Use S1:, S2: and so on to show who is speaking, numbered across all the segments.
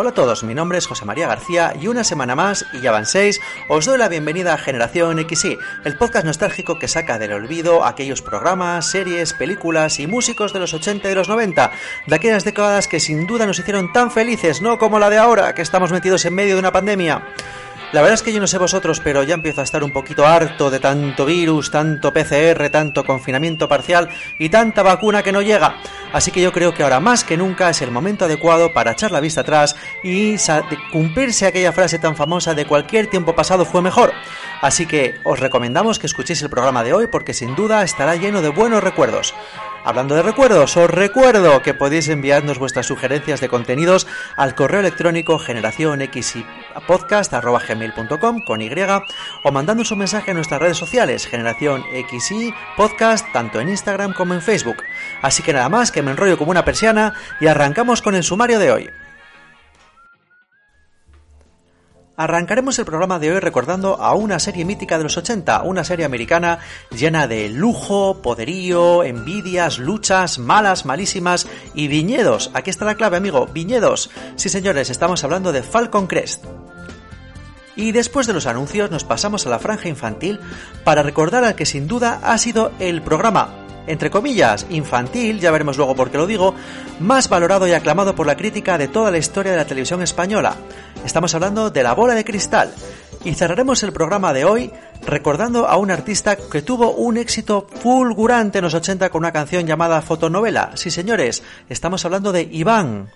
S1: Hola a todos, mi nombre es José María García y una semana más, y ya van seis, os doy la bienvenida a Generación XY, el podcast nostálgico que saca del olvido aquellos programas, series, películas y músicos de los 80 y los 90, de aquellas décadas que sin duda nos hicieron tan felices, no como la de ahora, que estamos metidos en medio de una pandemia. La verdad es que yo no sé vosotros, pero ya empiezo a estar un poquito harto de tanto virus, tanto PCR, tanto confinamiento parcial y tanta vacuna que no llega. Así que yo creo que ahora más que nunca es el momento adecuado para echar la vista atrás y cumplirse aquella frase tan famosa de cualquier tiempo pasado fue mejor. Así que os recomendamos que escuchéis el programa de hoy porque sin duda estará lleno de buenos recuerdos. Hablando de recuerdos, os recuerdo que podéis enviarnos vuestras sugerencias de contenidos al correo electrónico generacionxypodcast.com con o mandándonos un mensaje en nuestras redes sociales, Generación Podcast, tanto en Instagram como en Facebook. Así que nada más que me enrollo como una persiana y arrancamos con el sumario de hoy. Arrancaremos el programa de hoy recordando a una serie mítica de los 80, una serie americana llena de lujo, poderío, envidias, luchas, malas, malísimas y viñedos. Aquí está la clave, amigo, viñedos. Sí, señores, estamos hablando de Falcon Crest. Y después de los anuncios nos pasamos a la franja infantil para recordar al que sin duda ha sido el programa entre comillas, infantil, ya veremos luego por qué lo digo, más valorado y aclamado por la crítica de toda la historia de la televisión española. Estamos hablando de La Bola de Cristal. Y cerraremos el programa de hoy recordando a un artista que tuvo un éxito fulgurante en los 80 con una canción llamada Fotonovela. Sí, señores, estamos hablando de Iván.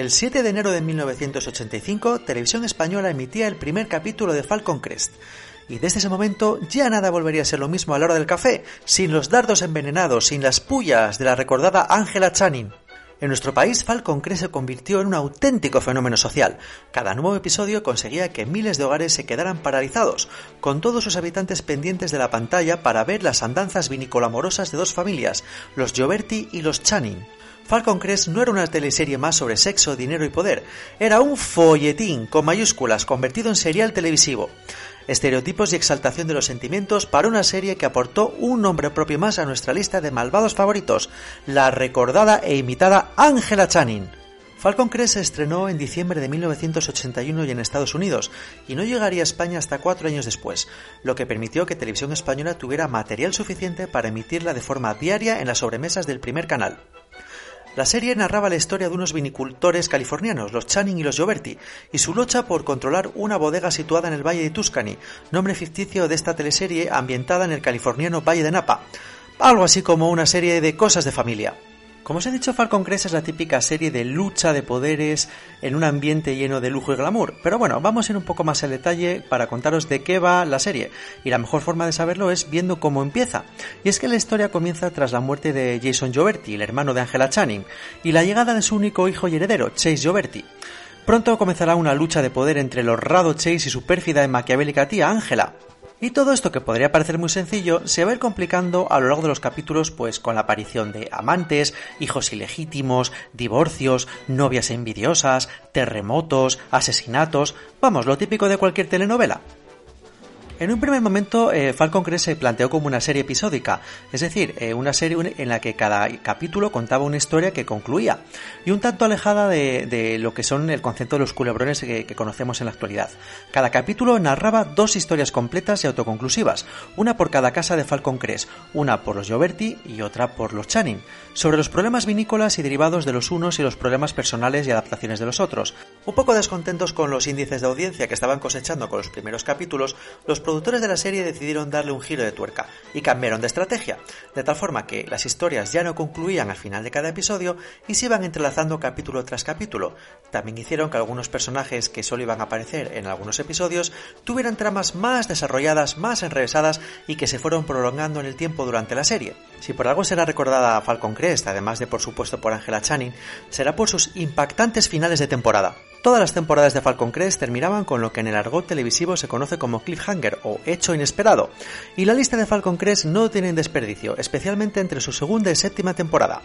S1: El 7 de enero de 1985, Televisión Española emitía el primer capítulo de Falcon Crest. Y desde ese momento ya nada volvería a ser lo mismo a la hora del café, sin los dardos envenenados, sin las pullas de la recordada Angela Channing. En nuestro país, Falcon Crest se convirtió en un auténtico fenómeno social. Cada nuevo episodio conseguía que miles de hogares se quedaran paralizados, con todos sus habitantes pendientes de la pantalla para ver las andanzas vinícola-amorosas de dos familias, los Gioberti y los Channing. Falcon Crest no era una teleserie más sobre sexo, dinero y poder, era un folletín con mayúsculas convertido en serial televisivo. Estereotipos y exaltación de los sentimientos para una serie que aportó un nombre propio más a nuestra lista de malvados favoritos, la recordada e imitada Angela Channing. Falcon Crest se estrenó en diciembre de 1981 y en Estados Unidos, y no llegaría a España hasta cuatro años después, lo que permitió que Televisión Española tuviera material suficiente para emitirla de forma diaria en las sobremesas del primer canal. La serie narraba la historia de unos vinicultores californianos, los Channing y los Gioberti, y su lucha por controlar una bodega situada en el Valle de Tuscany, nombre ficticio de esta teleserie ambientada en el californiano Valle de Napa, algo así como una serie de cosas de familia. Como os he dicho, Falcon Crest es la típica serie de lucha de poderes en un ambiente lleno de lujo y glamour. Pero bueno, vamos a ir un poco más al detalle para contaros de qué va la serie. Y la mejor forma de saberlo es viendo cómo empieza. Y es que la historia comienza tras la muerte de Jason Gioberti, el hermano de Angela Channing, y la llegada de su único hijo y heredero, Chase Gioberti. Pronto comenzará una lucha de poder entre el honrado Chase y su pérfida y maquiavélica tía Angela, y todo esto que podría parecer muy sencillo se va a ir complicando a lo largo de los capítulos pues con la aparición de amantes, hijos ilegítimos, divorcios, novias envidiosas, terremotos, asesinatos, vamos, lo típico de cualquier telenovela. En un primer momento, eh, Falcon Crest se planteó como una serie episódica, es decir, eh, una serie en la que cada capítulo contaba una historia que concluía, y un tanto alejada de, lo que son el concepto de los culebrones que, conocemos en la actualidad. Cada capítulo narraba dos historias completas y autoconclusivas, una por cada casa de Falcon Crest, una por los Gioberti y otra por los Channing, sobre los problemas vinícolas y derivados de los unos y los problemas personales y adaptaciones de los otros. Un poco descontentos con los índices de audiencia que estaban cosechando con los primeros capítulos, los productores de la serie decidieron darle un giro de tuerca y cambiaron de estrategia, de tal forma que las historias ya no concluían al final de cada episodio y se iban entrelazando capítulo tras capítulo. También hicieron que algunos personajes que solo iban a aparecer en algunos episodios tuvieran tramas más desarrolladas, más enrevesadas y que se fueron prolongando en el tiempo durante la serie. Si por algo será recordada Falcon Crest, además de por supuesto por Angela Channing, será por sus impactantes finales de temporada. Todas las temporadas de Falcon Crest terminaban con lo que en el argot televisivo se conoce como cliffhanger o hecho inesperado, y la lista de Falcon Crest no tiene desperdicio, especialmente entre su segunda y séptima temporada.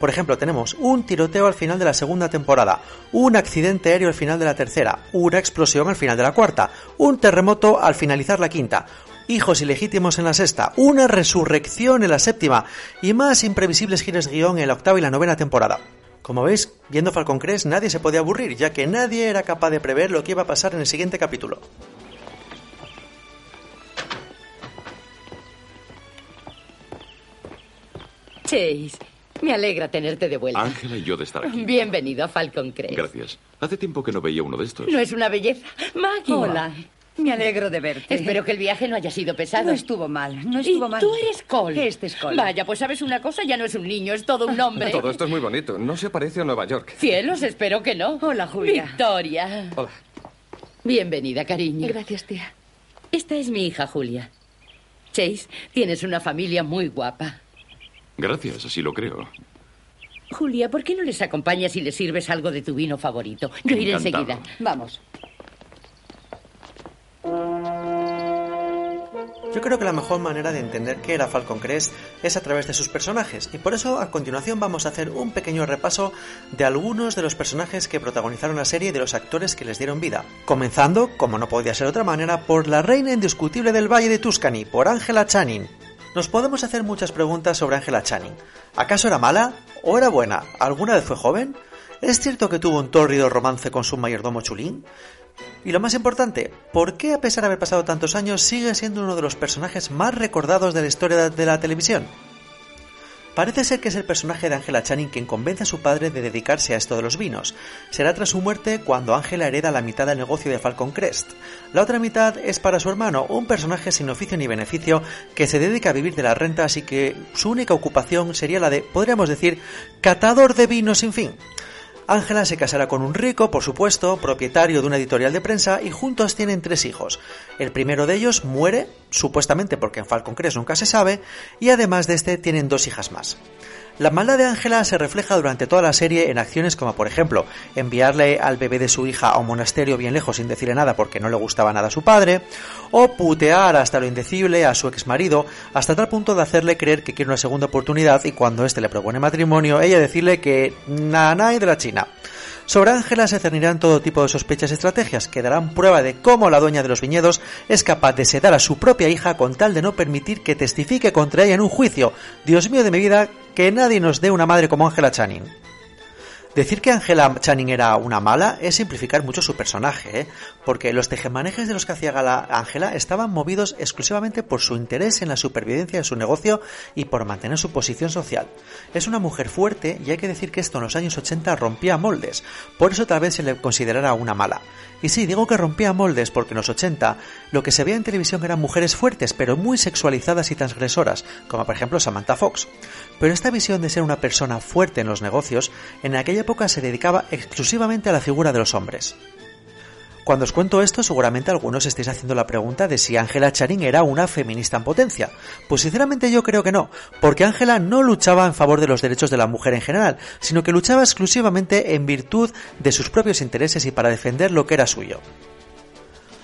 S1: Por ejemplo, tenemos un tiroteo al final de la segunda temporada, un accidente aéreo al final de la tercera, una explosión al final de la cuarta, un terremoto al finalizar la quinta, hijos ilegítimos en la sexta, una resurrección en la séptima y más imprevisibles giros guion en la octava y la novena temporada. Como veis, viendo Falcon Crest nadie se podía aburrir, ya que nadie era capaz de prever lo que iba a pasar en el siguiente capítulo.
S2: Chase, me alegra tenerte de vuelta.
S3: Ángela y yo de estar aquí.
S2: Bienvenido a Falcon Crest.
S3: Gracias. Hace tiempo que no veía uno de estos.
S2: ¿No es una belleza? Maggie.
S4: Hola. Me alegro de verte.
S2: Espero que el viaje no haya sido pesado.
S4: No estuvo mal, no estuvo
S2: ¿Y
S4: mal.
S2: Tú eres Cole.
S4: Este es Cole.
S2: Vaya, pues sabes una cosa, ya no es un niño, es todo un hombre.
S5: Todo esto es muy bonito. No se parece a Nueva York.
S2: Cielos, espero que no.
S4: Hola, Julia.
S2: Victoria.
S5: Hola.
S2: Bienvenida, cariño.
S4: Gracias, tía.
S2: Esta es mi hija, Julia. Chase, tienes una familia muy guapa.
S3: Gracias, así lo creo.
S2: Julia, ¿por qué no les acompañas y les sirves algo de tu vino favorito? Yo iré
S3: Encantado.
S2: enseguida. Vamos.
S1: Yo creo que la mejor manera de entender qué era Falcon Crest es a través de sus personajes, y por eso a continuación vamos a hacer un pequeño repaso de algunos de los personajes que protagonizaron la serie y de los actores que les dieron vida. Comenzando, como no podía ser de otra manera, por la reina indiscutible del Valle de Tuscany, por Angela Channing. Nos podemos hacer muchas preguntas sobre Angela Channing. ¿Acaso era mala? ¿O era buena? ¿Alguna vez fue joven? ¿Es cierto que tuvo un tórrido romance con su mayordomo Chulín? Y lo más importante, ¿por qué a pesar de haber pasado tantos años sigue siendo uno de los personajes más recordados de la historia de la televisión? Parece ser que es el personaje de Angela Channing quien convence a su padre de dedicarse a esto de los vinos. Será tras su muerte cuando Angela hereda la mitad del negocio de Falcon Crest. La otra mitad es para su hermano, un personaje sin oficio ni beneficio que se dedica a vivir de las rentas y que su única ocupación sería la de, podríamos decir, catador de vinos sin fin. Ángela se casará con un rico, por supuesto, propietario de una editorial de prensa y juntos tienen tres hijos. El primero de ellos muere, supuestamente porque en Falcon Crest nunca se sabe, y además de este tienen dos hijas más. La maldad de Ángela se refleja durante toda la serie en acciones como por ejemplo enviarle al bebé de su hija a un monasterio bien lejos sin decirle nada porque no le gustaba nada a su padre, o putear hasta lo indecible a su exmarido hasta tal punto de hacerle creer que quiere una segunda oportunidad y cuando éste le propone matrimonio ella decirle que nada y de la China. Sobre Ángela se cernirán todo tipo de sospechas y estrategias que darán prueba de cómo la dueña de los viñedos es capaz de sedar a su propia hija con tal de no permitir que testifique contra ella en un juicio. Dios mío de mi vida, que nadie nos dé una madre como Ángela Channing. Decir que Angela Channing era una mala es simplificar mucho su personaje, ¿eh? porque los tejemanejes de los que hacía gala Angela estaban movidos exclusivamente por su interés en la supervivencia de su negocio y por mantener su posición social. Es una mujer fuerte y hay que decir que esto en los años 80 rompía moldes, por eso tal vez se le considerara una mala. Y sí, digo que rompía moldes porque en los 80 lo que se veía en televisión eran mujeres fuertes pero muy sexualizadas y transgresoras, como por ejemplo Samantha Fox. Pero esta visión de ser una persona fuerte en los negocios, en aquella época se dedicaba exclusivamente a la figura de los hombres. Cuando os cuento esto, seguramente algunos estéis haciendo la pregunta de si Angela Channing era una feminista en potencia. Pues sinceramente yo creo que no, porque Angela no luchaba en favor de los derechos de la mujer en general, sino que luchaba exclusivamente en virtud de sus propios intereses y para defender lo que era suyo.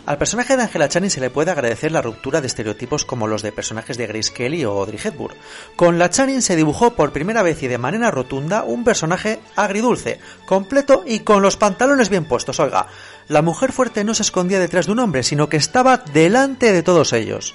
S1: Al personaje de Angela Channing se le puede agradecer la ruptura de estereotipos como los de personajes de Grace Kelly o Audrey Hepburn. Con la Channing se dibujó por primera vez y de manera rotunda un personaje agridulce, completo y con los pantalones bien puestos, oiga. la mujer fuerte no se escondía detrás de un hombre, sino que estaba delante de todos ellos.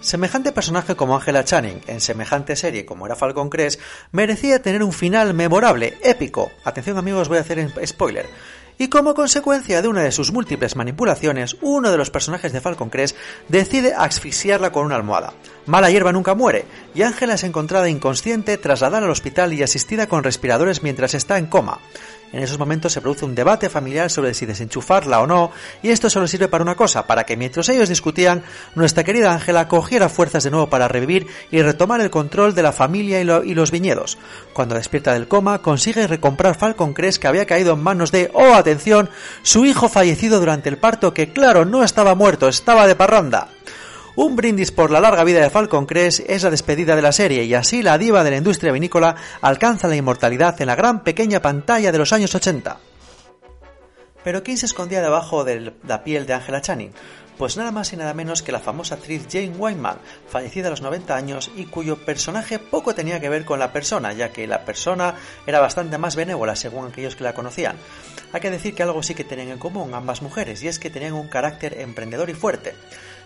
S1: Semejante personaje como Angela Channing, en semejante serie como era Falcon Crest, merecía tener un final memorable, épico. Atención amigos, voy a hacer spoiler. Y como consecuencia de una de sus múltiples manipulaciones, uno de los personajes de Falcon Crest decide asfixiarla con una almohada. Mala hierba nunca muere, y Ángela es encontrada inconsciente, trasladada al hospital y asistida con respiradores mientras está en coma. En esos momentos se produce un debate familiar sobre si desenchufarla o no, y esto solo sirve para una cosa, para que mientras ellos discutían, nuestra querida Ángela cogiera fuerzas de nuevo para revivir y retomar el control de la familia y, los viñedos. Cuando despierta del coma, consigue recomprar Falcon Crest que había caído en manos de, oh atención, su hijo fallecido durante el parto que claro, no estaba muerto, estaba de parranda. Un brindis por la larga vida de Falcon Crest es la despedida de la serie y así la diva de la industria vinícola alcanza la inmortalidad en la gran pequeña pantalla de los años 80. Pero ¿quién se escondía debajo de la piel de Angela Channing? Pues nada más y nada menos que la famosa actriz Jane Wyman, fallecida a los 90 años y cuyo personaje poco tenía que ver con la persona, ya que la persona era bastante más benévola según aquellos que la conocían. Hay que decir que algo sí que tenían en común ambas mujeres, y es que tenían un carácter emprendedor y fuerte.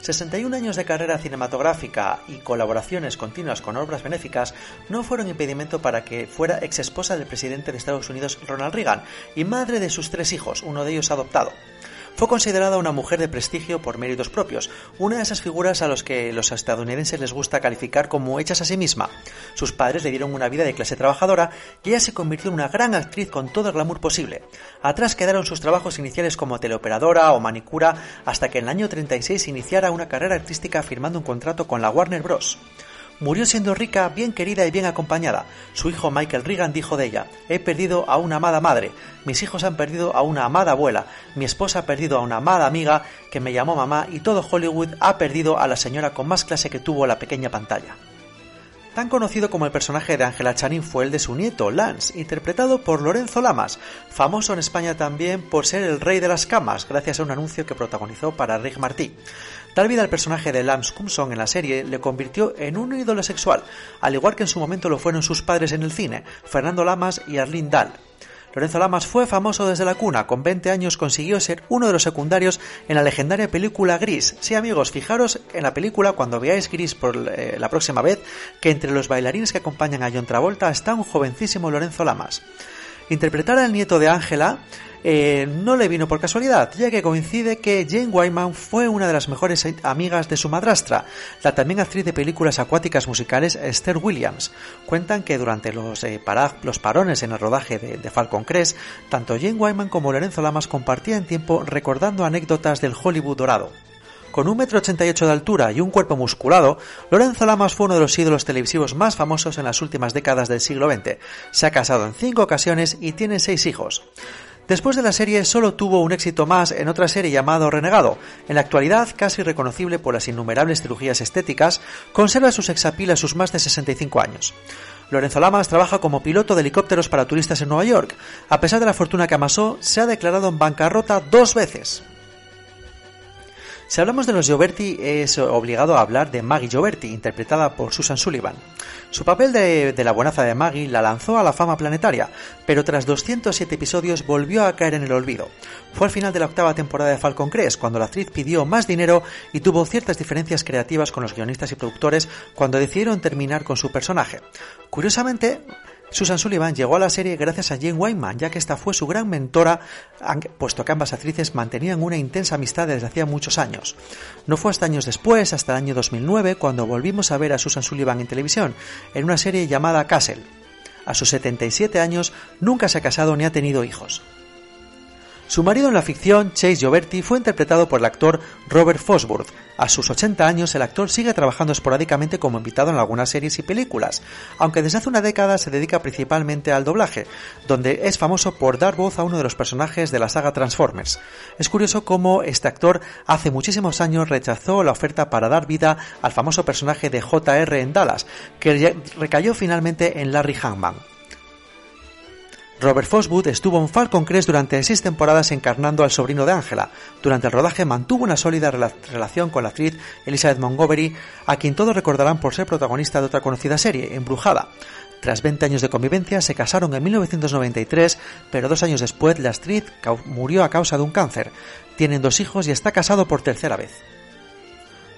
S1: 61 años de carrera cinematográfica y colaboraciones continuas con obras benéficas no fueron impedimento para que fuera ex esposa del presidente de Estados Unidos Ronald Reagan y madre de sus tres hijos, uno de ellos adoptado. Fue considerada una mujer de prestigio por méritos propios, una de esas figuras a los que los estadounidenses les gusta calificar como hechas a sí misma. Sus padres le dieron una vida de clase trabajadora y ella se convirtió en una gran actriz con todo el glamour posible. Atrás quedaron sus trabajos iniciales como teleoperadora o manicura hasta que en el año 36 iniciara una carrera artística firmando un contrato con la Warner Bros. Murió siendo rica, bien querida y bien acompañada. Su hijo Michael Reagan dijo de ella, he perdido a una amada madre, mis hijos han perdido a una amada abuela, mi esposa ha perdido a una amada amiga que me llamó mamá y todo Hollywood ha perdido a la señora con más clase que tuvo la pequeña pantalla. Tan conocido como el personaje de Angela Channing fue el de su nieto, Lance, interpretado por Lorenzo Lamas, famoso en España también por ser el rey de las camas, gracias a un anuncio que protagonizó para Rick Martí. Dar vida al personaje de Lance Cumson en la serie le convirtió en un ídolo sexual, al igual que en su momento lo fueron sus padres en el cine, Fernando Lamas y Arlene Dahl. Lorenzo Lamas fue famoso desde la cuna, con 20 años consiguió ser uno de los secundarios en la legendaria película Gris. Sí amigos, fijaros en la película cuando veáis Gris por eh, la próxima vez, que entre los bailarines que acompañan a John Travolta está un jovencísimo Lorenzo Lamas. Interpretar al nieto de Ángela eh, no le vino por casualidad, ya que coincide que Jane Wyman fue una de las mejores amigas de su madrastra, la también actriz de películas acuáticas musicales Esther Williams. Cuentan que durante los, eh, los parones en el rodaje de, Falcon Crest, tanto Jane Wyman como Lorenzo Lamas compartían tiempo recordando anécdotas del Hollywood dorado. Con un metro ochenta y ocho de altura y un cuerpo musculado, Lorenzo Lamas fue uno de los ídolos televisivos más famosos en las últimas décadas del siglo XX. Se ha casado en cinco ocasiones y tiene seis hijos. Después de la serie solo tuvo un éxito más en otra serie llamado Renegado. En la actualidad, casi reconocible por las innumerables cirugías estéticas, conserva sus exapil a sus más de 65 años. Lorenzo Lamas trabaja como piloto de helicópteros para turistas en Nueva York. A pesar de la fortuna que amasó, se ha declarado en bancarrota dos veces. Si hablamos de los Gioberti, es obligado a hablar de Maggie Gioberti, interpretada por Susan Sullivan. Su papel de, la buenaza de Maggie la lanzó a la fama planetaria, pero tras 207 episodios volvió a caer en el olvido. Fue al final de la octava temporada de Falcon Crest cuando la actriz pidió más dinero y tuvo ciertas diferencias creativas con los guionistas y productores cuando decidieron terminar con su personaje. Curiosamente, Susan Sullivan llegó a la serie gracias a Jane Wyman, ya que esta fue su gran mentora, puesto que ambas actrices mantenían una intensa amistad desde hacía muchos años. No fue hasta años después, hasta el año 2009, cuando volvimos a ver a Susan Sullivan en televisión, en una serie llamada Castle. A sus 77 años nunca se ha casado ni ha tenido hijos. Su marido en la ficción, Chase Gioberti, fue interpretado por el actor Robert Fosworth. A sus 80 años, el actor sigue trabajando esporádicamente como invitado en algunas series y películas, aunque desde hace una década se dedica principalmente al doblaje, donde es famoso por dar voz a uno de los personajes de la saga Transformers. Es curioso cómo este actor hace muchísimos años rechazó la oferta para dar vida al famoso personaje de JR en Dallas, que recayó finalmente en Larry Hangman. Robert Foswood estuvo en Falcon Crest durante seis temporadas encarnando al sobrino de Angela. Durante el rodaje mantuvo una sólida relación con la actriz Elizabeth Montgomery, a quien todos recordarán por ser protagonista de otra conocida serie, Embrujada. Tras 20 años de convivencia, se casaron en 1993, pero dos años después la actriz murió a causa de un cáncer. Tienen dos hijos y está casado por tercera vez.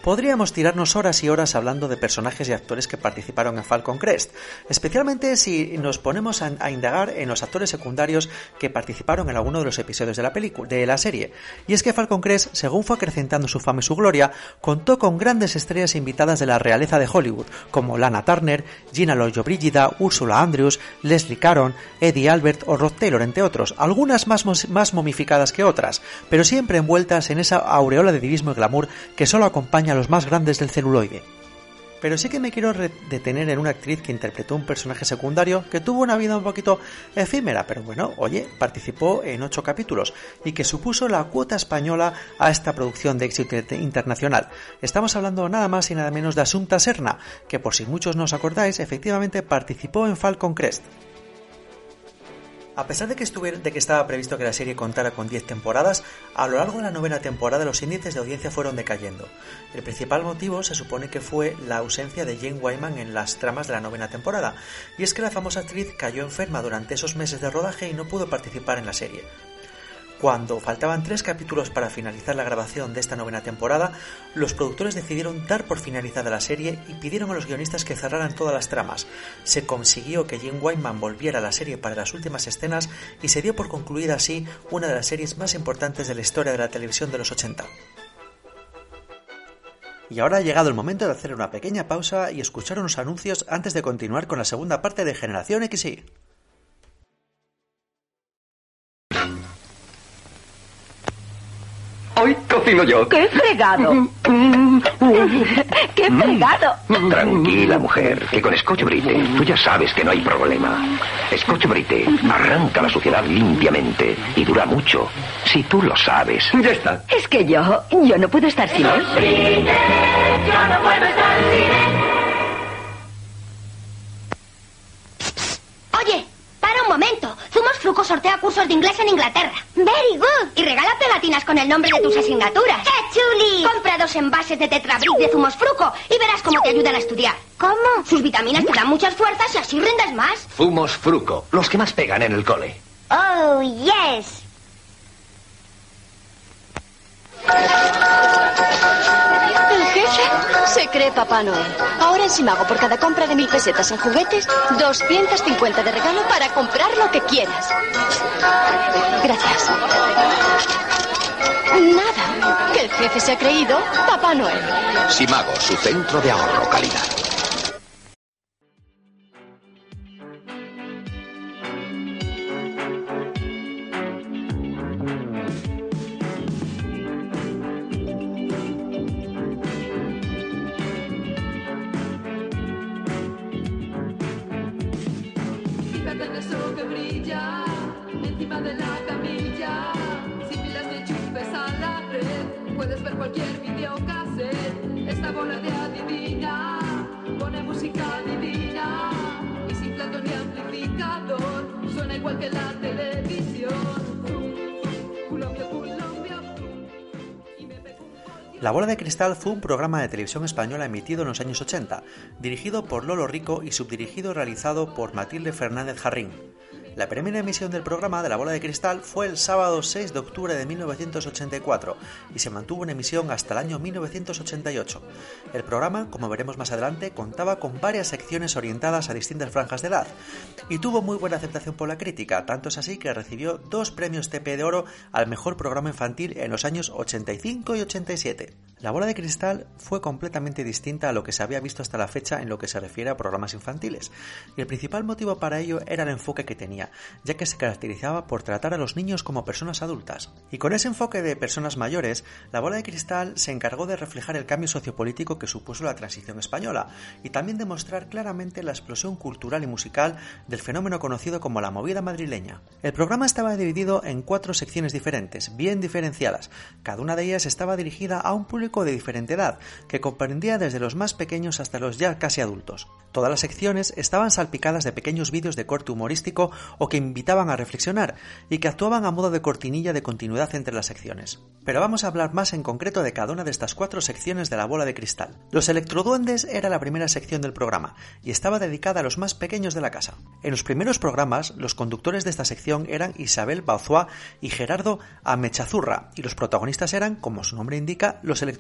S1: Podríamos tirarnos horas y horas hablando de personajes y actores que participaron en Falcon Crest, especialmente si nos ponemos a, indagar en los actores secundarios que participaron en alguno de los episodios de la película, de la serie. Y es que Falcon Crest, según fue acrecentando su fama y su gloria, contó con grandes estrellas invitadas de la realeza de Hollywood, como Lana Turner, Gina Lollobrigida, Ursula Andrews, Leslie Caron, Eddie Albert o Rod Taylor, entre otros, algunas más, más momificadas que otras, pero siempre envueltas en esa aureola de divismo y glamour que solo acompaña a los más grandes del celuloide. Pero sí que me quiero detener en una actriz que interpretó un personaje secundario que tuvo una vida un poquito efímera, pero bueno, oye, participó en ocho capítulos y que supuso la cuota española a esta producción de éxito internacional. Estamos hablando nada más y nada menos de Asunta Serna, que por si muchos no os acordáis, efectivamente participó en Falcon Crest. A pesar de que, de que estaba previsto que la serie contara con 10 temporadas, a lo largo de la novena temporada los índices de audiencia fueron decayendo. El principal motivo se supone que fue la ausencia de Jane Wyman en las tramas de la novena temporada, y es que la famosa actriz cayó enferma durante esos meses de rodaje y no pudo participar en la serie. Cuando faltaban tres capítulos para finalizar la grabación de esta novena temporada, los productores decidieron dar por finalizada la serie y pidieron a los guionistas que cerraran todas las tramas. Se consiguió que Jim Wyman volviera a la serie para las últimas escenas y se dio por concluida así una de las series más importantes de la historia de la televisión de los 80. Y ahora ha llegado el momento de hacer una pequeña pausa y escuchar unos anuncios antes de continuar con la segunda parte de Generación XY.
S6: Hoy cocino yo.
S7: ¡Qué fregado! ¡Qué fregado!
S6: Tranquila, mujer, que con Scotch Brite tú ya sabes que no hay problema. Scotch Brite arranca la suciedad limpiamente y dura mucho. Si tú lo sabes.
S5: Ya está.
S7: Es que yo, yo no puedo estar sin él. Yo no puedo estar sin él.
S8: Oye, para un momento. Sortea cursos de inglés en Inglaterra. Very good. Y regala pegatinas con el nombre de tus asignaturas. ¡Qué chuli! Compra dos envases de Tetrabric de Zumos Fruco y verás cómo te ayudan a estudiar. ¿Cómo? Sus vitaminas te dan muchas fuerzas y así rindes más.
S6: Zumos Fruco, los que más pegan en el cole.
S8: Oh, yes.
S9: Cree Papá Noel. Ahora en Simago, por cada compra de mil pesetas en juguetes, 250 de regalo para comprar lo que quieras. Gracias. Nada. Que el jefe se ha creído Papá Noel.
S6: Simago, su centro de ahorro calidad.
S1: Cristal fue un programa de televisión española emitido en los años 80, dirigido por Lolo Rico y subdirigido realizado por Matilde Fernández Jarrín. La primera emisión del programa de La Bola de Cristal fue el sábado 6 de octubre de 1984 y se mantuvo en emisión hasta el año 1988. El programa, como veremos más adelante, contaba con varias secciones orientadas a distintas franjas de edad y tuvo muy buena aceptación por la crítica, tanto es así que recibió dos premios TP de oro al mejor programa infantil en los años 85 y 87. La Bola de Cristal fue completamente distinta a lo que se había visto hasta la fecha en lo que se refiere a programas infantiles, y el principal motivo para ello era el enfoque que tenía ya que se caracterizaba por tratar a los niños como personas adultas. Y con ese enfoque de personas mayores, la bola de cristal se encargó de reflejar el cambio sociopolítico que supuso la transición española y también de mostrar claramente la explosión cultural y musical del fenómeno conocido como la movida madrileña. El programa estaba dividido en cuatro secciones diferentes, bien diferenciadas. Cada una de ellas estaba dirigida a un público de diferente edad, que comprendía desde los más pequeños hasta los ya casi adultos. Todas las secciones estaban salpicadas de pequeños vídeos de corte humorístico o que invitaban a reflexionar y que actuaban a modo de cortinilla de continuidad entre las secciones. Pero vamos a hablar más en concreto de cada una de estas cuatro secciones de la bola de cristal. Los electroduendes era la primera sección del programa y estaba dedicada a los más pequeños de la casa. En los primeros programas, los conductores de esta sección eran Isabel Bauzois y Gerardo Amechazurra y los protagonistas eran, como su nombre indica, los electroduendes,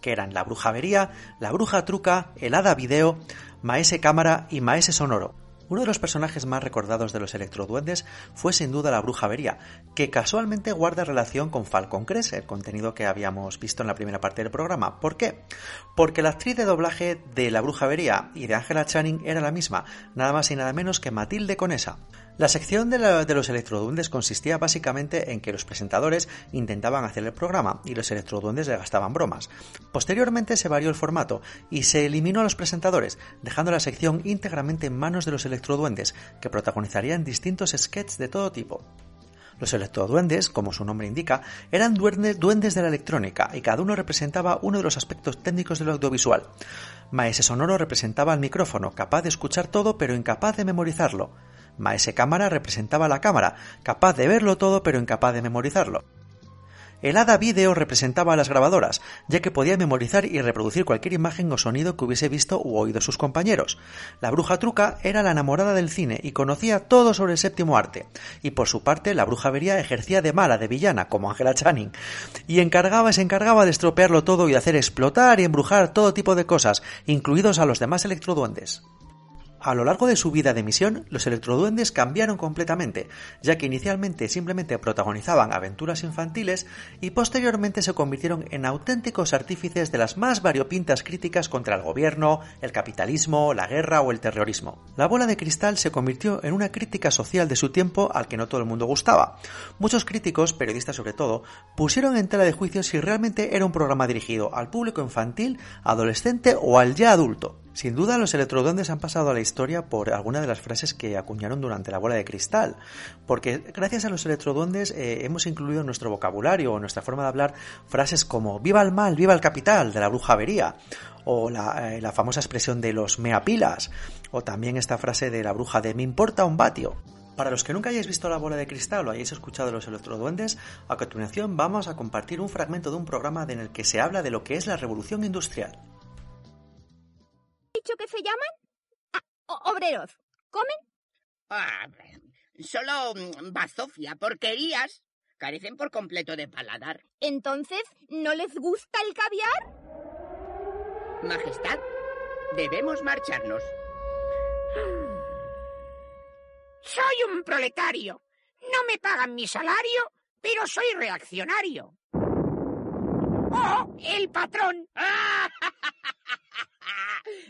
S1: que eran la brujavería, la bruja truca, el hada video, Maese Cámara y Maese Sonoro. Uno de los personajes más recordados de los electroduendes fue sin duda la Bruja Avería, que casualmente guarda relación con Falcon Crest, el contenido que habíamos visto en la primera parte del programa. ¿Por qué? Porque la actriz de doblaje de la Bruja Avería y de Angela Channing era la misma, nada más y nada menos que Matilde Conesa. La sección de, los electroduendes consistía básicamente en que los presentadores intentaban hacer el programa y los electroduendes le gastaban bromas. Posteriormente se varió el formato y se eliminó a los presentadores, dejando la sección íntegramente en manos de los electroduendes, que protagonizarían distintos sketches de todo tipo. Los electroduendes, como su nombre indica, eran duendes, de la electrónica y cada uno representaba uno de los aspectos técnicos del audiovisual. Maese Sonoro representaba el micrófono, capaz de escuchar todo pero incapaz de memorizarlo. Maese Cámara representaba la cámara, capaz de verlo todo pero incapaz de memorizarlo. El hada vídeo representaba a las grabadoras, ya que podía memorizar y reproducir cualquier imagen o sonido que hubiese visto u oído sus compañeros. La bruja truca era la enamorada del cine y conocía todo sobre el séptimo arte. Y por su parte, la bruja vería ejercía de mala, de villana, como Angela Channing, y encargaba, se encargaba de estropearlo todo y hacer explotar y embrujar todo tipo de cosas, incluidos a los demás electroduendes. A lo largo de su vida de misión, los electroduendes cambiaron completamente, ya que inicialmente simplemente protagonizaban aventuras infantiles y posteriormente se convirtieron en auténticos artífices de las más variopintas críticas contra el gobierno, el capitalismo, la guerra o el terrorismo. La bola de cristal se convirtió en una crítica social de su tiempo al que no todo el mundo gustaba. Muchos críticos, periodistas sobre todo, pusieron en tela de juicio si realmente era un programa dirigido al público infantil, adolescente o al ya adulto. Sin duda, los electroduendes han pasado a la historia por alguna de las frases que acuñaron durante la bola de cristal, porque gracias a los electroduendes eh, hemos incluido en nuestro vocabulario o nuestra forma de hablar frases como viva el mal, viva el capital, de la brujavería, o la, eh, la famosa expresión de los meapilas, o también esta frase de la bruja de me importa un vatio. Para los que nunca hayáis visto la bola de cristal o hayáis escuchado los electroduendes, a continuación vamos a compartir un fragmento de un programa en el que se habla de lo que es la revolución industrial
S10: dicho que se llaman? Ah, obreros. ¿Comen?
S11: Ah, solo mm, bazofia, porquerías. Carecen por completo de paladar.
S10: Entonces, ¿no les gusta el caviar?
S11: Majestad, debemos marcharnos.
S12: Soy un proletario. No me pagan mi salario, pero soy reaccionario. ¡Oh, el patrón!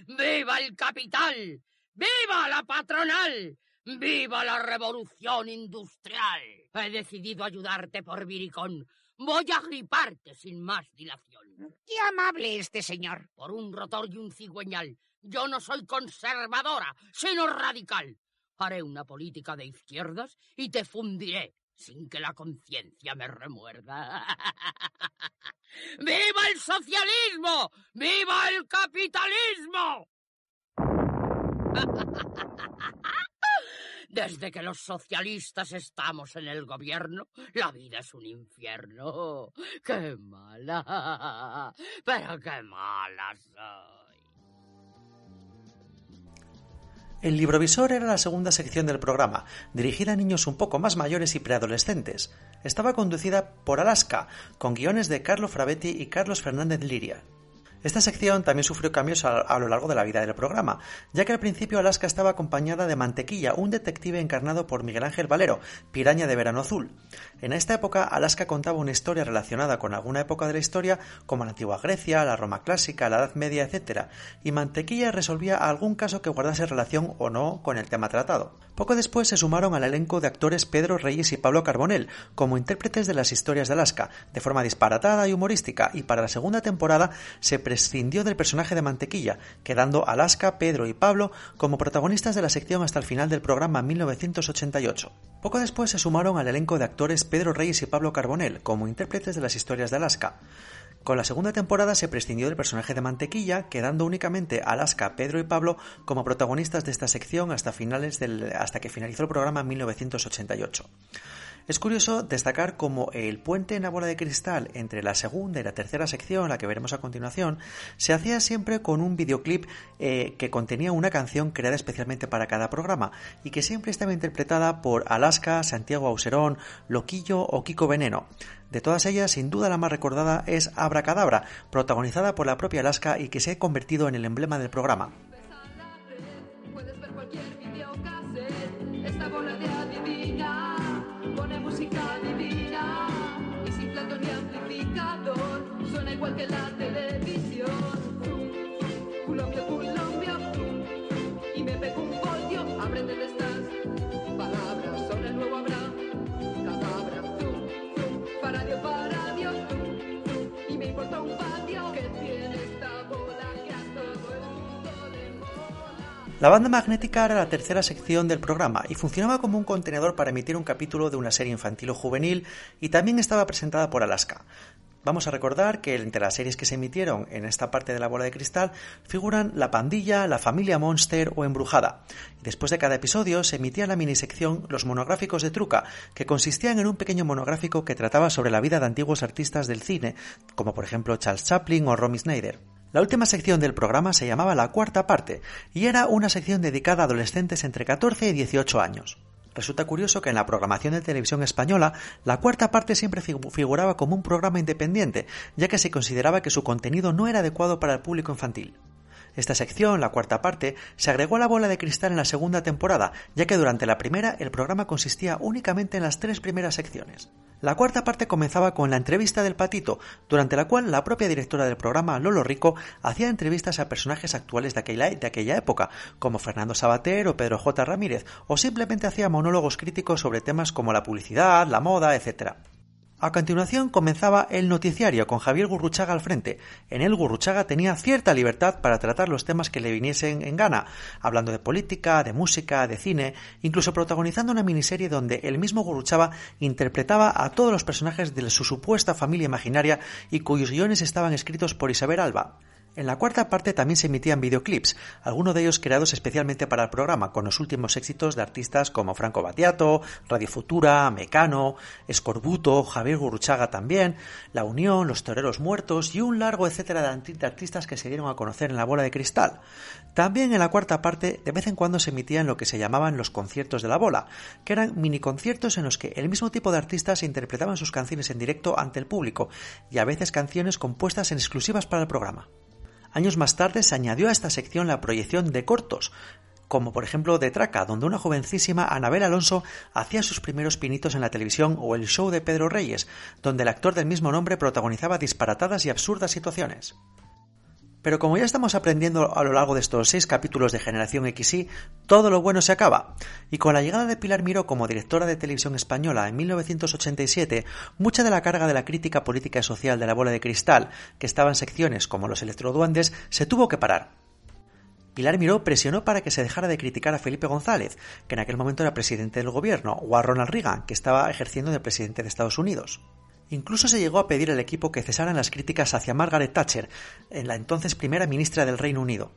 S11: ¡Viva el capital! ¡Viva la patronal! ¡Viva la revolución industrial! He decidido ayudarte por Viricón. Voy a griparte sin más dilación.
S12: Qué amable este señor.
S11: Por un rotor y un cigüeñal. Yo no soy conservadora, sino radical. Haré una política de izquierdas y te fundiré sin que la conciencia me remuerda. ¡Viva el socialismo! ¡Viva el capitalismo! Desde que los socialistas estamos en el gobierno, la vida es un infierno. ¡Qué mala! Pero qué mala soy.
S1: El librovisor era la segunda sección del programa, dirigida a niños un poco más mayores y preadolescentes. Estaba conducida por Alaska, con guiones de Carlos Frabetti y Carlos Fernández Liria. Esta sección también sufrió cambios a, lo largo de la vida del programa, ya que al principio Alaska estaba acompañada de Mantequilla, un detective encarnado por Miguel Ángel Valero, piraña de verano azul. En esta época, Alaska contaba una historia relacionada con alguna época de la historia, como la antigua Grecia, la Roma clásica, la Edad Media, etc., y Mantequilla resolvía algún caso que guardase relación o no con el tema tratado. Poco después se sumaron al elenco de actores Pedro Reyes y Pablo Carbonell como intérpretes de las historias de Alaska, de forma disparatada y humorística, y para la segunda temporada se prescindió del personaje de Mantequilla, quedando Alaska, Pedro y Pablo como protagonistas de la sección hasta el final del programa 1988. Poco después se sumaron al elenco de actores Pedro Reyes y Pablo Carbonell como intérpretes de las historias de Alaska. Con la segunda temporada se prescindió del personaje de Mantequilla, quedando únicamente Alaska, Pedro y Pablo como protagonistas de esta sección hasta, finales hasta que finalizó el programa en 1988. Es curioso destacar cómo el puente en la bola de cristal entre la segunda y la tercera sección, la que veremos a continuación, se hacía siempre con un videoclip eh, que contenía una canción creada especialmente para cada programa y que siempre estaba interpretada por Alaska, Santiago Auserón, Loquillo o Kiko Veneno. De todas ellas, sin duda la más recordada es Abracadabra, protagonizada por la propia Alaska y que se ha convertido en el emblema del programa. La banda magnética era la tercera sección del programa y funcionaba como un contenedor para emitir un capítulo de una serie infantil o juvenil y también estaba presentada por Alaska. Vamos a recordar que entre las series que se emitieron en esta parte de la bola de cristal figuran La Pandilla, La Familia Monster o Embrujada. Después de cada episodio se emitía la minisección Los monográficos de Truca, que consistían en un pequeño monográfico que trataba sobre la vida de antiguos artistas del cine, como por ejemplo Charles Chaplin o Romy Schneider. La última sección del programa se llamaba La Cuarta Parte y era una sección dedicada a adolescentes entre 14 y 18 años. Resulta curioso que en la programación de televisión española la cuarta parte siempre figuraba como un programa independiente, ya que se consideraba que su contenido no era adecuado para el público infantil. Esta sección, la cuarta parte, se agregó a la bola de cristal en la segunda temporada, ya que durante la primera el programa consistía únicamente en las tres primeras secciones. La cuarta parte comenzaba con la entrevista del patito, durante la cual la propia directora del programa, Lolo Rico, hacía entrevistas a personajes actuales de aquella, de aquella época, como Fernando Sabater o Pedro J. Ramírez, o simplemente hacía monólogos críticos sobre temas como la publicidad, la moda, etc. A continuación comenzaba el noticiario con Javier Gurruchaga al frente. En él Gurruchaga tenía cierta libertad para tratar los temas que le viniesen en gana, hablando de política, de música, de cine, incluso protagonizando una miniserie donde el mismo Gurruchaga interpretaba a todos los personajes de su supuesta familia imaginaria y cuyos guiones estaban escritos por Isabel Alba. En la cuarta parte también se emitían videoclips, algunos de ellos creados especialmente para el programa, con los últimos éxitos de artistas como Franco Battiato, Radio Futura, Mecano, Escorbuto, Javier Gurruchaga también, La Unión, Los Toreros Muertos y un largo etcétera de artistas que se dieron a conocer en la bola de cristal. También en la cuarta parte de vez en cuando se emitían lo que se llamaban los conciertos de la bola, que eran mini conciertos en los que el mismo tipo de artistas interpretaban sus canciones en directo ante el público y a veces canciones compuestas en exclusivas para el programa. Años más tarde se añadió a esta sección la proyección de cortos, como por ejemplo de Traca, donde una jovencísima Anabel Alonso hacía sus primeros pinitos en la televisión, o el show de Pedro Reyes, donde el actor del mismo nombre protagonizaba disparatadas y absurdas situaciones. Pero como ya estamos aprendiendo a lo largo de estos seis capítulos de Generación XY, todo lo bueno se acaba. Y con la llegada de Pilar Miró como directora de televisión española en 1987, mucha de la carga de la crítica política y social de la bola de cristal, que estaba en secciones como los electroduandes, se tuvo que parar. Pilar Miró presionó para que se dejara de criticar a Felipe González, que en aquel momento era presidente del gobierno, o a Ronald Reagan, que estaba ejerciendo de presidente de Estados Unidos. Incluso se llegó a pedir al equipo que cesaran las críticas hacia Margaret Thatcher, en la entonces primera ministra del Reino Unido.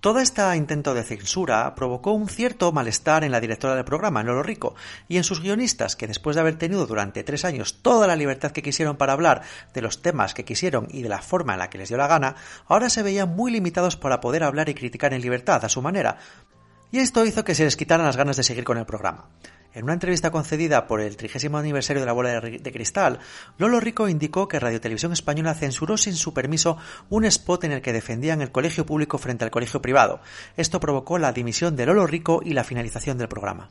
S1: Todo este intento de censura provocó un cierto malestar en la directora del programa, Lolo Rico, y en sus guionistas, que después de haber tenido durante tres años toda la libertad que quisieron para hablar de los temas que quisieron y de la forma en la que les dio la gana, ahora se veían muy limitados para poder hablar y criticar en libertad a su manera. Y esto hizo que se les quitaran las ganas de seguir con el programa. En una entrevista concedida por el trigésimo aniversario de la bola de cristal, Lolo Rico indicó que Radio Televisión Española censuró sin su permiso un spot en el que defendían el colegio público frente al colegio privado. Esto provocó la dimisión de Lolo Rico y la finalización del programa.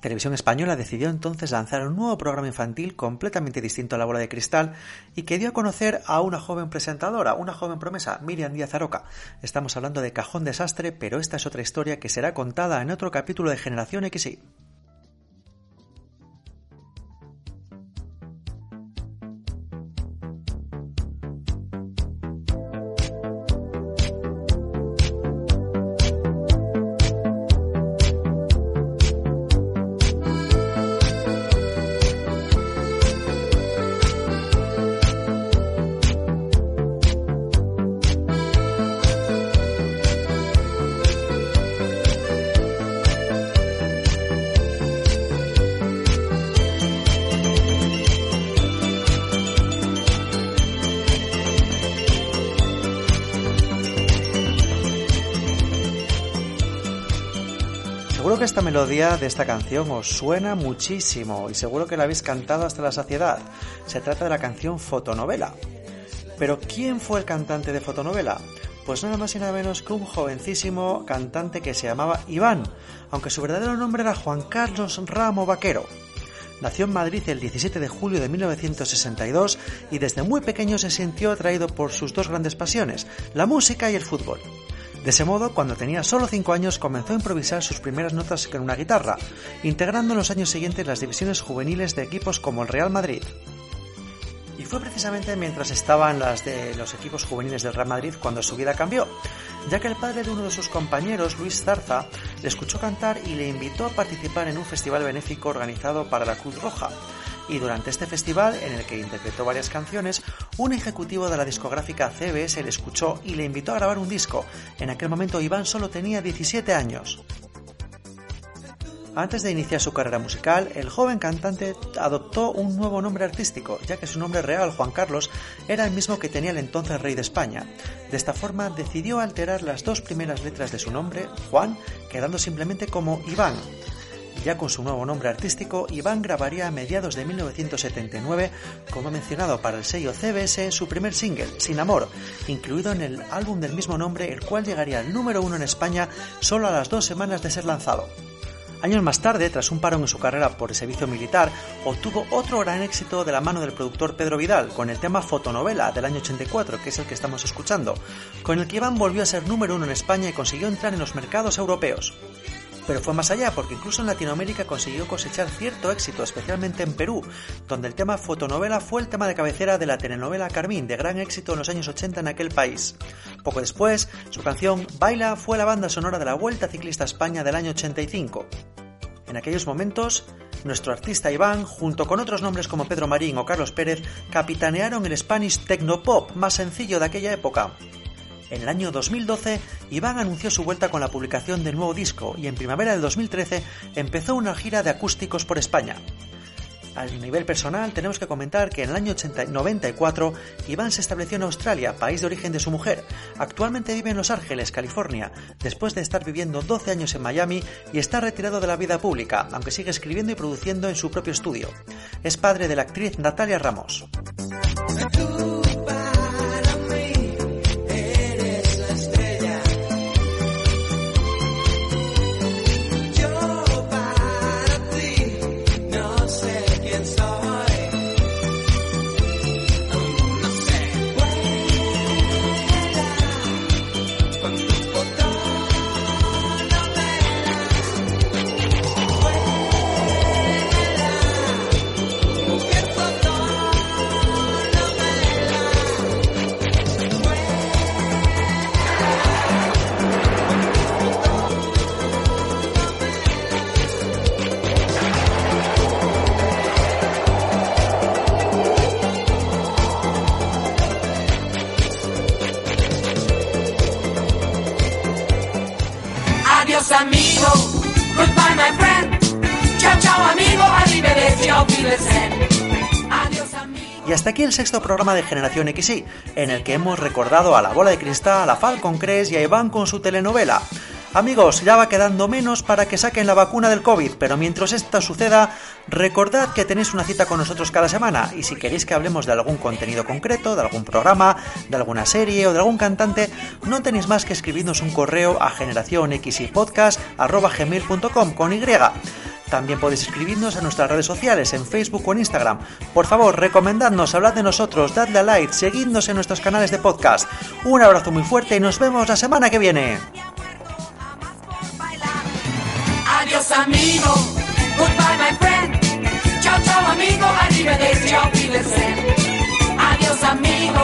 S1: Televisión Española decidió entonces lanzar un nuevo programa infantil completamente distinto a la bola de cristal y que dio a conocer a una joven presentadora, una joven promesa, Miriam Díaz Aroca. Estamos hablando de Cajón Desastre, pero esta es otra historia que será contada en otro capítulo de Generación XY. Esta melodía de esta canción os suena muchísimo y seguro que la habéis cantado hasta la saciedad. Se trata de la canción Fotonovela. Pero ¿quién fue el cantante de Fotonovela? Pues nada más y nada menos que un jovencísimo cantante que se llamaba Iván, aunque su verdadero nombre era Juan Carlos Ramo Vaquero. Nació en Madrid el 17 de julio de 1962 y desde muy pequeño se sintió atraído por sus dos grandes pasiones, la música y el fútbol. De ese modo, cuando tenía solo 5 años, comenzó a improvisar sus primeras notas con una guitarra, integrando en los años siguientes las divisiones juveniles de equipos como el Real Madrid. Y fue precisamente mientras estaba en las de los equipos juveniles del Real Madrid cuando su vida cambió, ya que el padre de uno de sus compañeros, Luis Zarza, le escuchó cantar y le invitó a participar en un festival benéfico organizado para la Cruz Roja. Y durante este festival, en el que interpretó varias canciones, un ejecutivo de la discográfica CBS le escuchó y le invitó a grabar un disco. En aquel momento Iván solo tenía 17 años. Antes de iniciar su carrera musical, el joven cantante adoptó un nuevo nombre artístico, ya que su nombre real, Juan Carlos, era el mismo que tenía el entonces rey de España. De esta forma decidió alterar las dos primeras letras de su nombre, Juan, quedando simplemente como Iván. Ya con su nuevo nombre artístico, Iván grabaría a mediados de 1979, como mencionado para el sello CBS, su primer single, Sin Amor, incluido en el álbum del mismo nombre, el cual llegaría al número uno en España solo a las dos semanas de ser lanzado. Años más tarde, tras un parón en su carrera por el servicio militar, obtuvo otro gran éxito de la mano del productor Pedro Vidal con el tema Fotonovela del año 84, que es el que estamos escuchando, con el que Iván volvió a ser número uno en España y consiguió entrar en los mercados europeos. Pero fue más allá, porque incluso en Latinoamérica consiguió cosechar cierto éxito, especialmente en Perú, donde el tema fotonovela fue el tema de cabecera de la telenovela Carmín, de gran éxito en los años 80 en aquel país. Poco después, su canción Baila fue la banda sonora de la Vuelta Ciclista a España del año 85. En aquellos momentos, nuestro artista Iván, junto con otros nombres como Pedro Marín o Carlos Pérez, capitanearon el Spanish Technopop más sencillo de aquella época. En el año 2012, Iván anunció su vuelta con la publicación del nuevo disco y en primavera del 2013 empezó una gira de acústicos por España. A nivel personal, tenemos que comentar que en el año 94 Iván se estableció en Australia, país de origen de su mujer. Actualmente vive en Los Ángeles, California, después de estar viviendo 12 años en Miami y está retirado de la vida pública, aunque sigue escribiendo y produciendo en su propio estudio. Es padre de la actriz Natalia Ramos. Y hasta aquí el sexto programa de Generación XY, en el que hemos recordado a la bola de cristal, a Falcon Crest y a Iván con su telenovela. Amigos, ya va quedando menos para que saquen la vacuna del COVID, pero mientras esto suceda, recordad que tenéis una cita con nosotros cada semana y si queréis que hablemos de algún contenido concreto, de algún programa, de alguna serie o de algún cantante, no tenéis más que escribirnos un correo a generacionxypodcast.com con Y. También podéis escribirnos a nuestras redes sociales, en Facebook o en Instagram. Por favor, recomendadnos, hablad de nosotros, dadle a like, seguidnos en nuestros canales de podcast. Un abrazo muy fuerte y nos vemos la semana que viene.
S13: Adiós amigo, goodbye my friend. Chao chao amigo, arrivederci, auf. Adiós amigo,